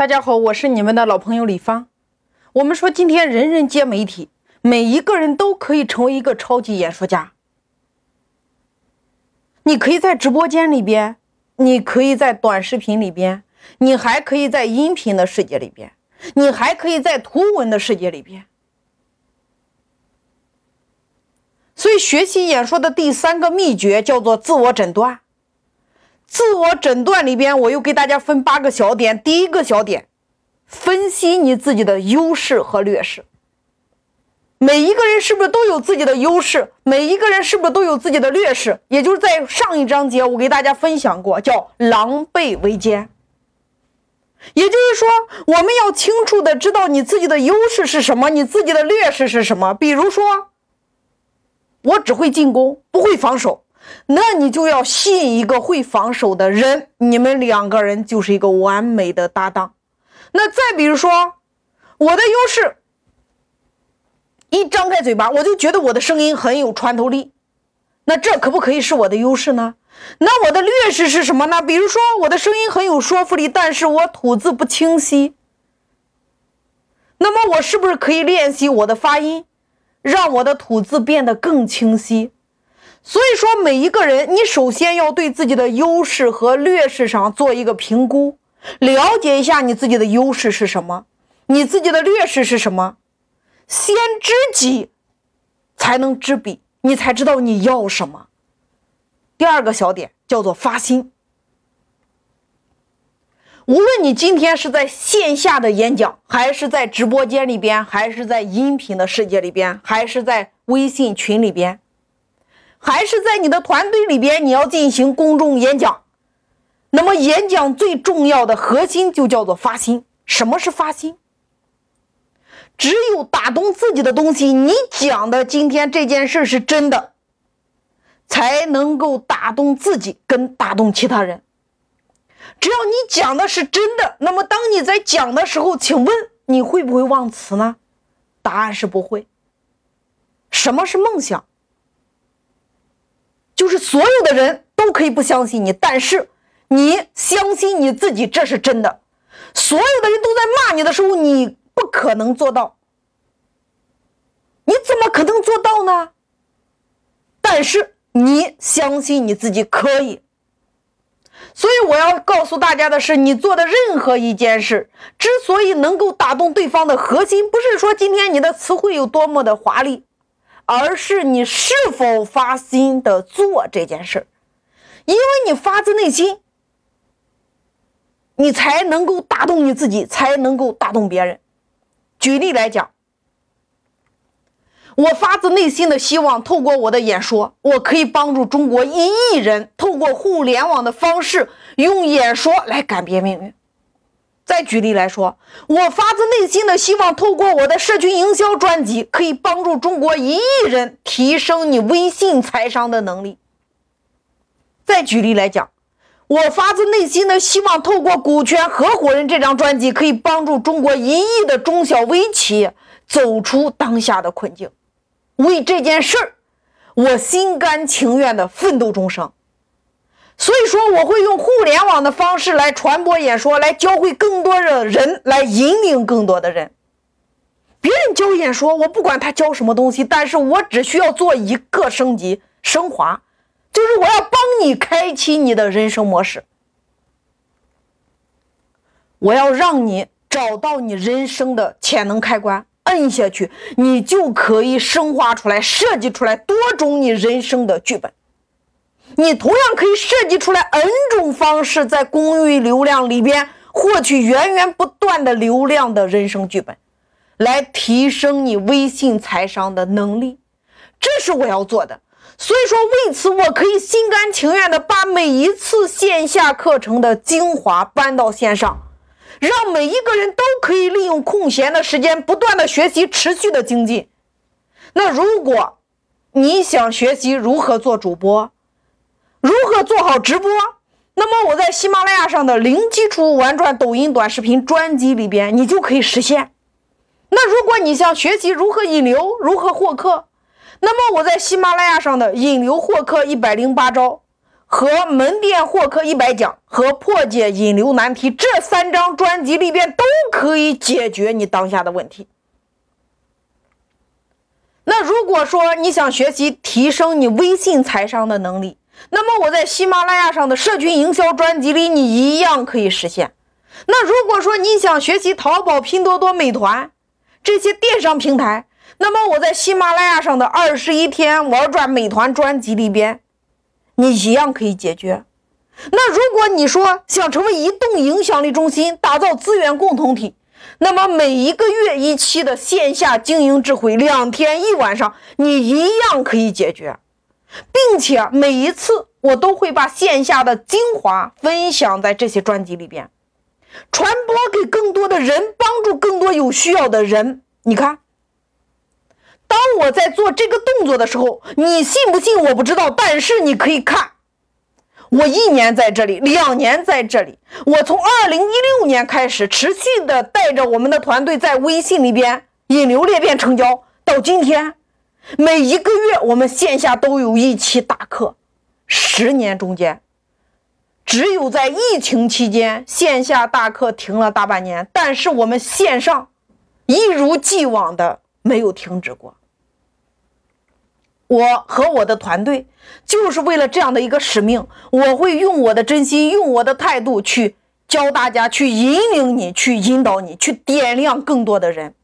大家好，我是你们的老朋友李芳。我们说，今天人人皆媒体，每一个人都可以成为一个超级演说家。你可以在直播间里边，你可以在短视频里边，你还可以在音频的世界里边，你还可以在图文的世界里边。所以，学习演说的第三个秘诀叫做自我诊断。自我诊断里边，我又给大家分八个小点。第一个小点，分析你自己的优势和劣势。每一个人是不是都有自己的优势？每一个人是不是都有自己的劣势？也就是在上一章节我给大家分享过，叫狼狈为奸。也就是说，我们要清楚的知道你自己的优势是什么，你自己的劣势是什么。比如说，我只会进攻，不会防守。那你就要吸引一个会防守的人，你们两个人就是一个完美的搭档。那再比如说，我的优势，一张开嘴巴，我就觉得我的声音很有穿透力。那这可不可以是我的优势呢？那我的劣势是什么呢？比如说，我的声音很有说服力，但是我吐字不清晰。那么我是不是可以练习我的发音，让我的吐字变得更清晰？所以说，每一个人，你首先要对自己的优势和劣势上做一个评估，了解一下你自己的优势是什么，你自己的劣势是什么。先知己，才能知彼，你才知道你要什么。第二个小点叫做发心。无论你今天是在线下的演讲，还是在直播间里边，还是在音频的世界里边，还是在微信群里边。还是在你的团队里边，你要进行公众演讲。那么，演讲最重要的核心就叫做发心。什么是发心？只有打动自己的东西，你讲的今天这件事是真的，才能够打动自己，跟打动其他人。只要你讲的是真的，那么当你在讲的时候，请问你会不会忘词呢？答案是不会。什么是梦想？就是所有的人都可以不相信你，但是你相信你自己，这是真的。所有的人都在骂你的时候，你不可能做到。你怎么可能做到呢？但是你相信你自己可以。所以我要告诉大家的是，你做的任何一件事，之所以能够打动对方的核心，不是说今天你的词汇有多么的华丽。而是你是否发心的做这件事因为你发自内心，你才能够打动你自己，才能够打动别人。举例来讲，我发自内心的希望透过我的演说，我可以帮助中国一亿人透过互联网的方式，用演说来改变命运。再举例来说，我发自内心的希望透过我的社群营销专辑，可以帮助中国一亿人提升你微信财商的能力。再举例来讲，我发自内心的希望透过《股权合伙人》这张专辑，可以帮助中国一亿的中小微企业走出当下的困境。为这件事儿，我心甘情愿的奋斗终生。所以说，我会用互联网的方式来传播演说，来教会更多的人，来引领更多的人。别人教演说，我不管他教什么东西，但是我只需要做一个升级升华，就是我要帮你开启你的人生模式，我要让你找到你人生的潜能开关，摁下去，你就可以升华出来，设计出来多种你人生的剧本。你同样可以设计出来 N 种方式，在公域流量里边获取源源不断的流量的人生剧本，来提升你微信财商的能力。这是我要做的。所以说，为此我可以心甘情愿的把每一次线下课程的精华搬到线上，让每一个人都可以利用空闲的时间不断的学习，持续的精进。那如果你想学习如何做主播，如何做好直播？那么我在喜马拉雅上的零基础玩转抖音短视频专辑里边，你就可以实现。那如果你想学习如何引流、如何获客，那么我在喜马拉雅上的引流获客一百零八招和门店获客一百讲和破解引流难题这三张专辑里边都可以解决你当下的问题。那如果说你想学习提升你微信财商的能力，那么我在喜马拉雅上的社群营销专辑里，你一样可以实现。那如果说你想学习淘宝、拼多多、美团这些电商平台，那么我在喜马拉雅上的二十一天玩转美团专辑里边。你一样可以解决。那如果你说想成为移动影响力中心，打造资源共同体，那么每一个月一期的线下经营智慧，两天一晚上，你一样可以解决，并且每一次我都会把线下的精华分享在这些专辑里边，传播给更多的人，帮助更多有需要的人。你看。当我在做这个动作的时候，你信不信我不知道，但是你可以看，我一年在这里，两年在这里，我从二零一六年开始，持续的带着我们的团队在微信里边引流裂变成交，到今天，每一个月我们线下都有一期大课，十年中间，只有在疫情期间线下大课停了大半年，但是我们线上一如既往的没有停止过。我和我的团队就是为了这样的一个使命，我会用我的真心，用我的态度去教大家，去引领你，去引导你，去点亮更多的人。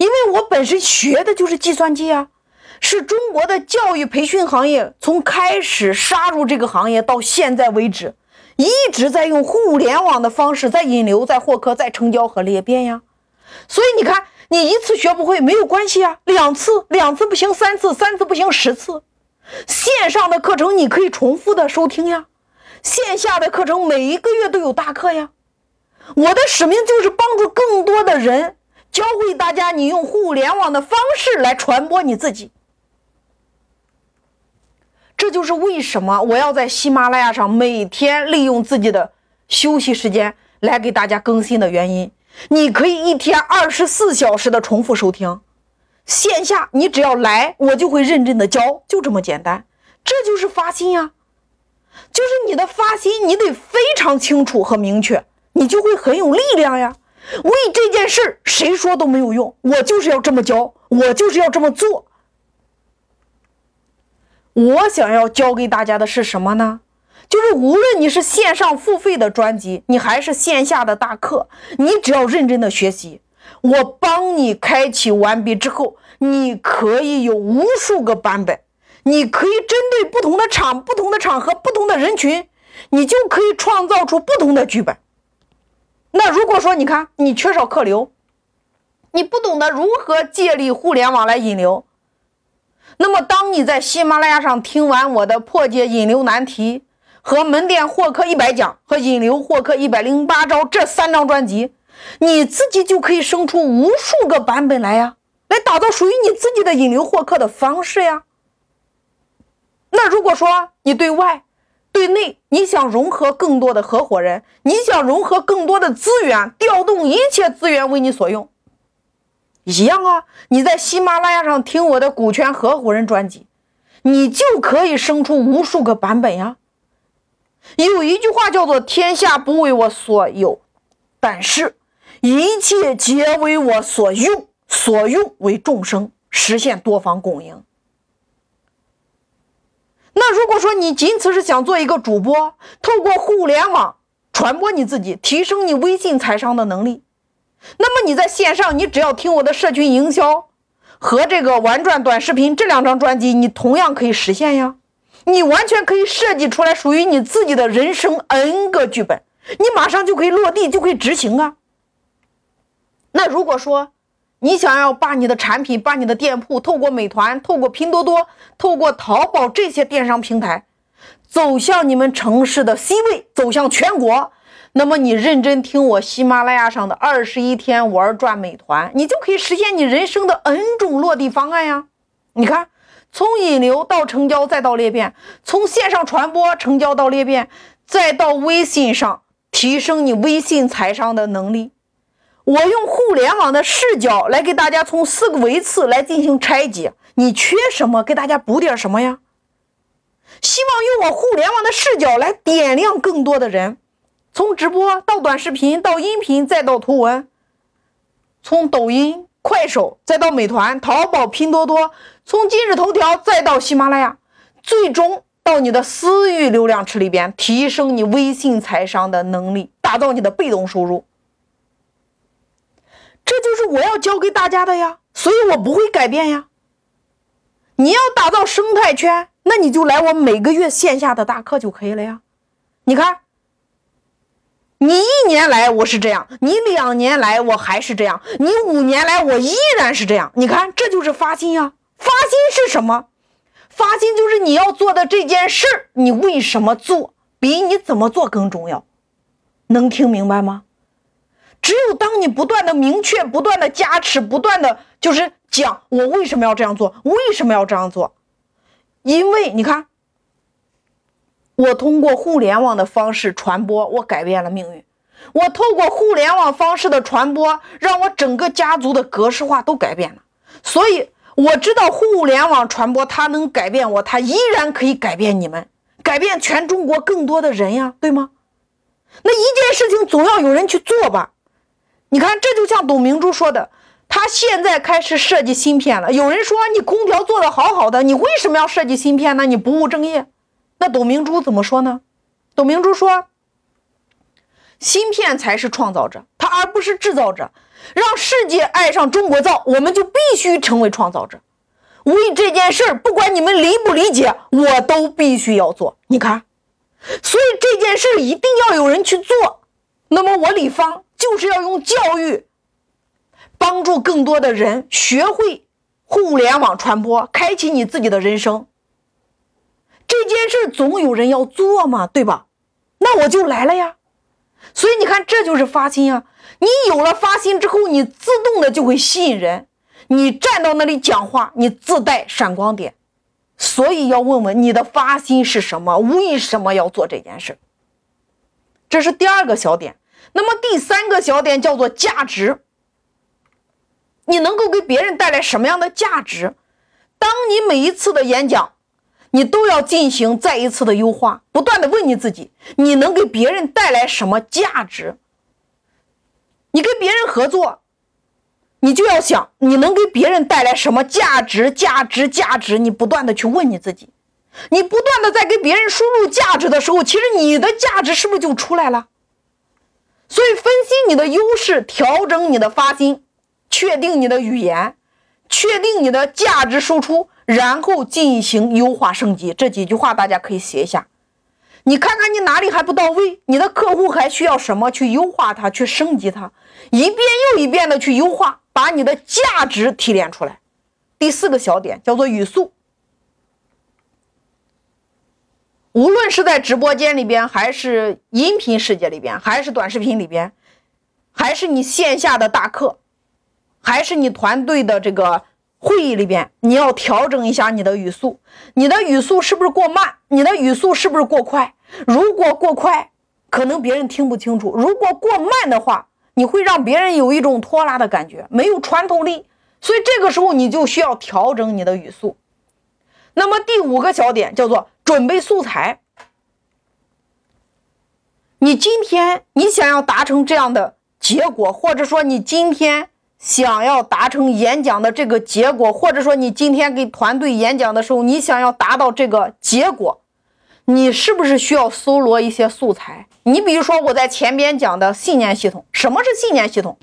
因为我本身学的就是计算机啊，是中国的教育培训行业从开始杀入这个行业到现在为止，一直在用互联网的方式在引流、在获客、在成交和裂变呀。所以你看。你一次学不会没有关系啊，两次两次不行，三次三次不行，十次。线上的课程你可以重复的收听呀，线下的课程每一个月都有大课呀。我的使命就是帮助更多的人，教会大家你用互联网的方式来传播你自己。这就是为什么我要在喜马拉雅上每天利用自己的休息时间来给大家更新的原因。你可以一天二十四小时的重复收听，线下你只要来，我就会认真的教，就这么简单。这就是发心呀，就是你的发心，你得非常清楚和明确，你就会很有力量呀。为这件事，谁说都没有用，我就是要这么教，我就是要这么做。我想要教给大家的是什么呢？就是无论你是线上付费的专辑，你还是线下的大课，你只要认真的学习，我帮你开启完毕之后，你可以有无数个版本，你可以针对不同的场、不同的场合、不同的人群，你就可以创造出不同的剧本。那如果说你看你缺少客流，你不懂得如何借力互联网来引流，那么当你在喜马拉雅上听完我的破解引流难题。和门店获客一百讲和引流获客一百零八招这三张专辑，你自己就可以生出无数个版本来呀，来打造属于你自己的引流获客的方式呀。那如果说你对外、对内，你想融合更多的合伙人，你想融合更多的资源，调动一切资源为你所用，一样啊。你在喜马拉雅上听我的股权合伙人专辑，你就可以生出无数个版本呀。有一句话叫做“天下不为我所有，但是一切皆为我所用，所用为众生，实现多方共赢。”那如果说你仅此是想做一个主播，透过互联网传播你自己，提升你微信财商的能力，那么你在线上，你只要听我的社群营销和这个玩转短视频这两张专辑，你同样可以实现呀。你完全可以设计出来属于你自己的人生 N 个剧本，你马上就可以落地，就可以执行啊。那如果说你想要把你的产品、把你的店铺透过美团、透过拼多多、透过淘宝这些电商平台走向你们城市的 C 位，走向全国，那么你认真听我喜马拉雅上的二十一天玩转美团，你就可以实现你人生的 N 种落地方案呀。你看。从引流到成交，再到裂变；从线上传播成交到裂变，再到微信上提升你微信财商的能力。我用互联网的视角来给大家从四个维次来进行拆解。你缺什么？给大家补点什么呀？希望用我互联网的视角来点亮更多的人，从直播到短视频，到音频，再到图文，从抖音、快手，再到美团、淘宝、拼多多，从今日头条再到喜马拉雅，最终到你的私域流量池里边，提升你微信财商的能力，打造你的被动收入。这就是我要教给大家的呀，所以我不会改变呀。你要打造生态圈，那你就来我每个月线下的大课就可以了呀。你看，你一年来我是这样，你两年来我还是这样，你五年来我依然是这样。你看，这就是发心呀。发心是什么？发心就是你要做的这件事儿，你为什么做，比你怎么做更重要。能听明白吗？只有当你不断的明确、不断的加持、不断的就是讲我为什么要这样做，为什么要这样做？因为你看，我通过互联网的方式传播，我改变了命运。我透过互联网方式的传播，让我整个家族的格式化都改变了。所以我知道互联网传播它能改变我，它依然可以改变你们，改变全中国更多的人呀，对吗？那一件事情总要有人去做吧。你看，这就像董明珠说的，他现在开始设计芯片了。有人说你空调做的好好的，你为什么要设计芯片呢？你不务正业。那董明珠怎么说呢？董明珠说，芯片才是创造者，他而不是制造者。让世界爱上中国造，我们就必须成为创造者。为这件事儿，不管你们理不理解，我都必须要做。你看，所以这件事一定要有人去做。那么我李芳。就是要用教育帮助更多的人学会互联网传播，开启你自己的人生。这件事总有人要做嘛，对吧？那我就来了呀。所以你看，这就是发心啊。你有了发心之后，你自动的就会吸引人。你站到那里讲话，你自带闪光点。所以要问问你的发心是什么？为什么要做这件事？这是第二个小点。那么第三个小点叫做价值，你能够给别人带来什么样的价值？当你每一次的演讲，你都要进行再一次的优化，不断的问你自己，你能给别人带来什么价值？你跟别人合作，你就要想你能给别人带来什么价值？价值，价值，你不断的去问你自己，你不断的在给别人输入价值的时候，其实你的价值是不是就出来了？所以，分析你的优势，调整你的发心，确定你的语言，确定你的价值输出，然后进行优化升级。这几句话大家可以写一下。你看看你哪里还不到位，你的客户还需要什么去优化它，去升级它，一遍又一遍的去优化，把你的价值提炼出来。第四个小点叫做语速。无论是在直播间里边，还是音频世界里边，还是短视频里边，还是你线下的大课，还是你团队的这个会议里边，你要调整一下你的语速。你的语速是不是过慢？你的语速是不是过快？如果过快，可能别人听不清楚；如果过慢的话，你会让别人有一种拖拉的感觉，没有穿透力。所以这个时候你就需要调整你的语速。那么第五个小点叫做。准备素材。你今天你想要达成这样的结果，或者说你今天想要达成演讲的这个结果，或者说你今天给团队演讲的时候，你想要达到这个结果，你是不是需要搜罗一些素材？你比如说我在前边讲的信念系统，什么是信念系统？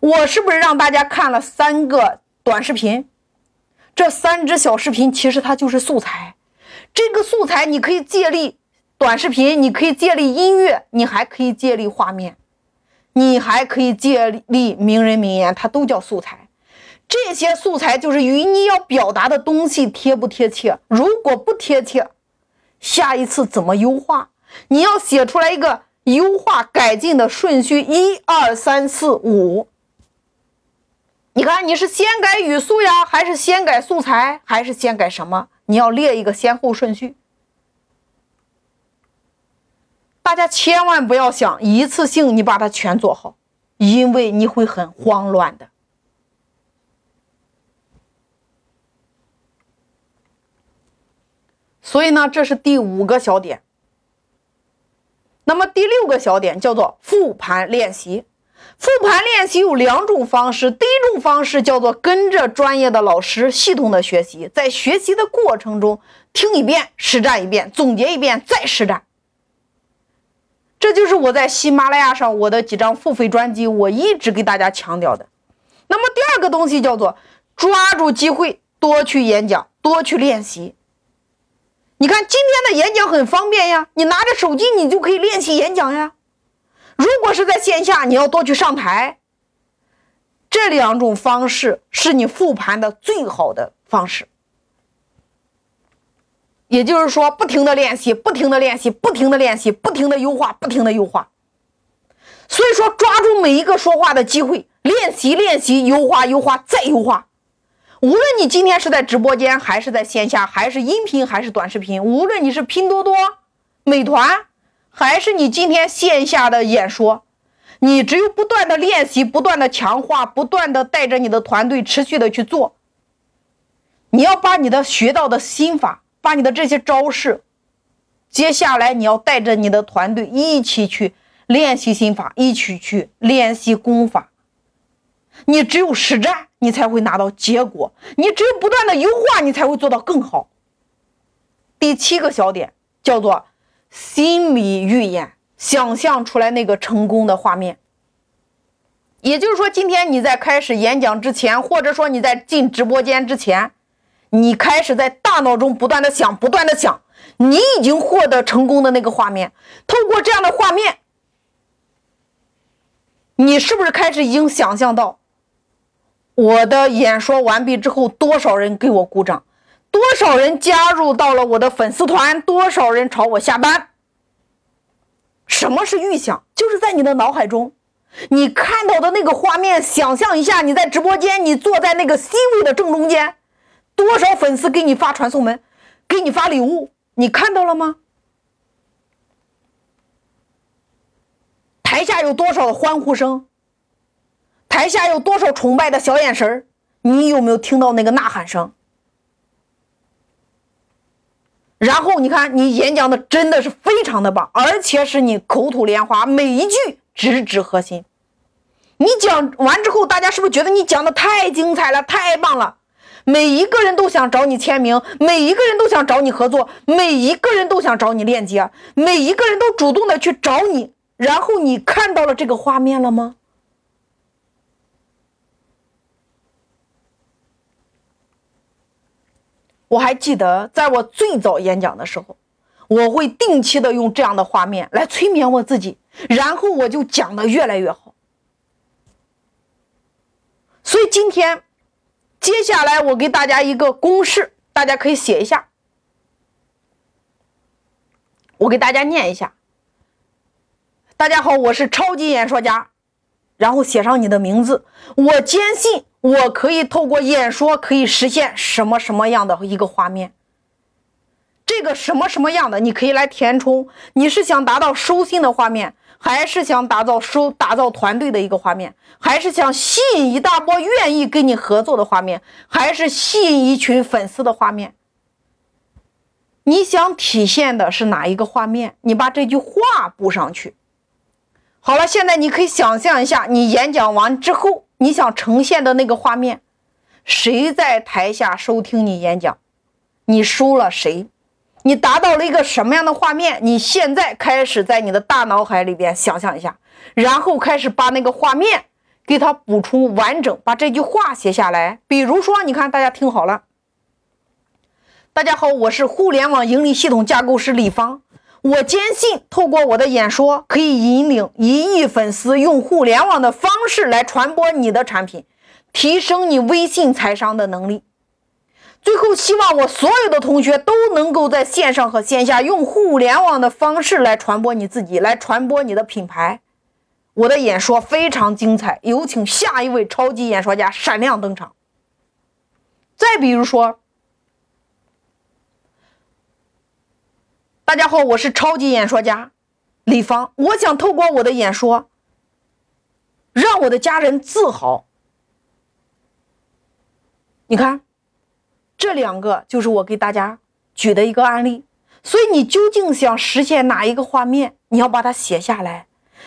我是不是让大家看了三个短视频？这三支小视频其实它就是素材。这个素材你可以借力短视频，你可以借力音乐，你还可以借力画面，你还可以借力名人名言，它都叫素材。这些素材就是与你要表达的东西贴不贴切。如果不贴切，下一次怎么优化？你要写出来一个优化改进的顺序，一二三四五。你看你是先改语速呀，还是先改素材，还是先改什么？你要列一个先后顺序，大家千万不要想一次性你把它全做好，因为你会很慌乱的。所以呢，这是第五个小点。那么第六个小点叫做复盘练习。复盘练习有两种方式，第一种方式叫做跟着专业的老师系统的学习，在学习的过程中听一遍、实战一遍、总结一遍再实战。这就是我在喜马拉雅上我的几张付费专辑，我一直给大家强调的。那么第二个东西叫做抓住机会，多去演讲，多去练习。你看今天的演讲很方便呀，你拿着手机你就可以练习演讲呀。如果是在线下，你要多去上台。这两种方式是你复盘的最好的方式。也就是说，不停的练习，不停的练习，不停的练习，不停的优化，不停的优化。所以说，抓住每一个说话的机会，练习练习，优化优化，再优化。无论你今天是在直播间，还是在线下，还是音频，还是短视频，无论你是拼多多、美团，还是你今天线下的演说，你只有不断的练习，不断的强化，不断的带着你的团队持续的去做。你要把你的学到的心法。把你的这些招式，接下来你要带着你的团队一起去练习心法，一起去练习功法。你只有实战，你才会拿到结果；你只有不断的优化，你才会做到更好。第七个小点叫做心理预演，想象出来那个成功的画面。也就是说，今天你在开始演讲之前，或者说你在进直播间之前。你开始在大脑中不断的想，不断的想，你已经获得成功的那个画面。透过这样的画面，你是不是开始已经想象到，我的演说完毕之后，多少人给我鼓掌，多少人加入到了我的粉丝团，多少人朝我下班？什么是预想？就是在你的脑海中，你看到的那个画面，想象一下，你在直播间，你坐在那个 C 位的正中间。多少粉丝给你发传送门，给你发礼物，你看到了吗？台下有多少的欢呼声？台下有多少崇拜的小眼神你有没有听到那个呐喊声？然后你看，你演讲的真的是非常的棒，而且是你口吐莲花，每一句直指核心。你讲完之后，大家是不是觉得你讲的太精彩了，太棒了？每一个人都想找你签名，每一个人都想找你合作，每一个人都想找你链接，每一个人都主动的去找你。然后你看到了这个画面了吗？我还记得，在我最早演讲的时候，我会定期的用这样的画面来催眠我自己，然后我就讲的越来越好。所以今天。接下来我给大家一个公式，大家可以写一下。我给大家念一下。大家好，我是超级演说家，然后写上你的名字。我坚信我可以透过演说可以实现什么什么样的一个画面。这个什么什么样的，你可以来填充。你是想达到收心的画面？还是想打造收打造团队的一个画面，还是想吸引一大波愿意跟你合作的画面，还是吸引一群粉丝的画面？你想体现的是哪一个画面？你把这句话补上去。好了，现在你可以想象一下，你演讲完之后，你想呈现的那个画面，谁在台下收听你演讲？你收了谁？你达到了一个什么样的画面？你现在开始在你的大脑海里边想象一下，然后开始把那个画面给它补充完整，把这句话写下来。比如说，你看，大家听好了。大家好，我是互联网盈利系统架构师李芳。我坚信，透过我的演说，可以引领一亿粉丝用互联网的方式来传播你的产品，提升你微信财商的能力。最后，希望我所有的同学都能够在线上和线下用互联网的方式来传播你自己，来传播你的品牌。我的演说非常精彩，有请下一位超级演说家闪亮登场。再比如说，大家好，我是超级演说家李芳，我想透过我的演说，让我的家人自豪。你看。这两个就是我给大家举的一个案例。所以你究竟想实现哪一个画面？你要把它写下来。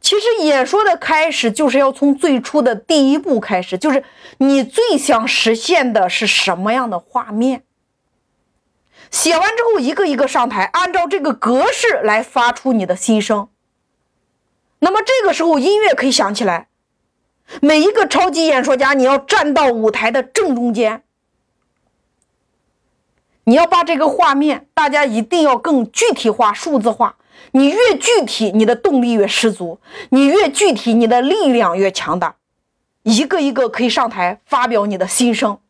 其实演说的开始就是要从最初的第一步开始，就是你最想实现的是什么样的画面。写完之后，一个一个上台，按照这个格式来发出你的心声。那么这个时候，音乐可以响起来。每一个超级演说家，你要站到舞台的正中间，你要把这个画面，大家一定要更具体化、数字化。你越具体，你的动力越十足；你越具体，你的力量越强大。一个一个可以上台发表你的心声。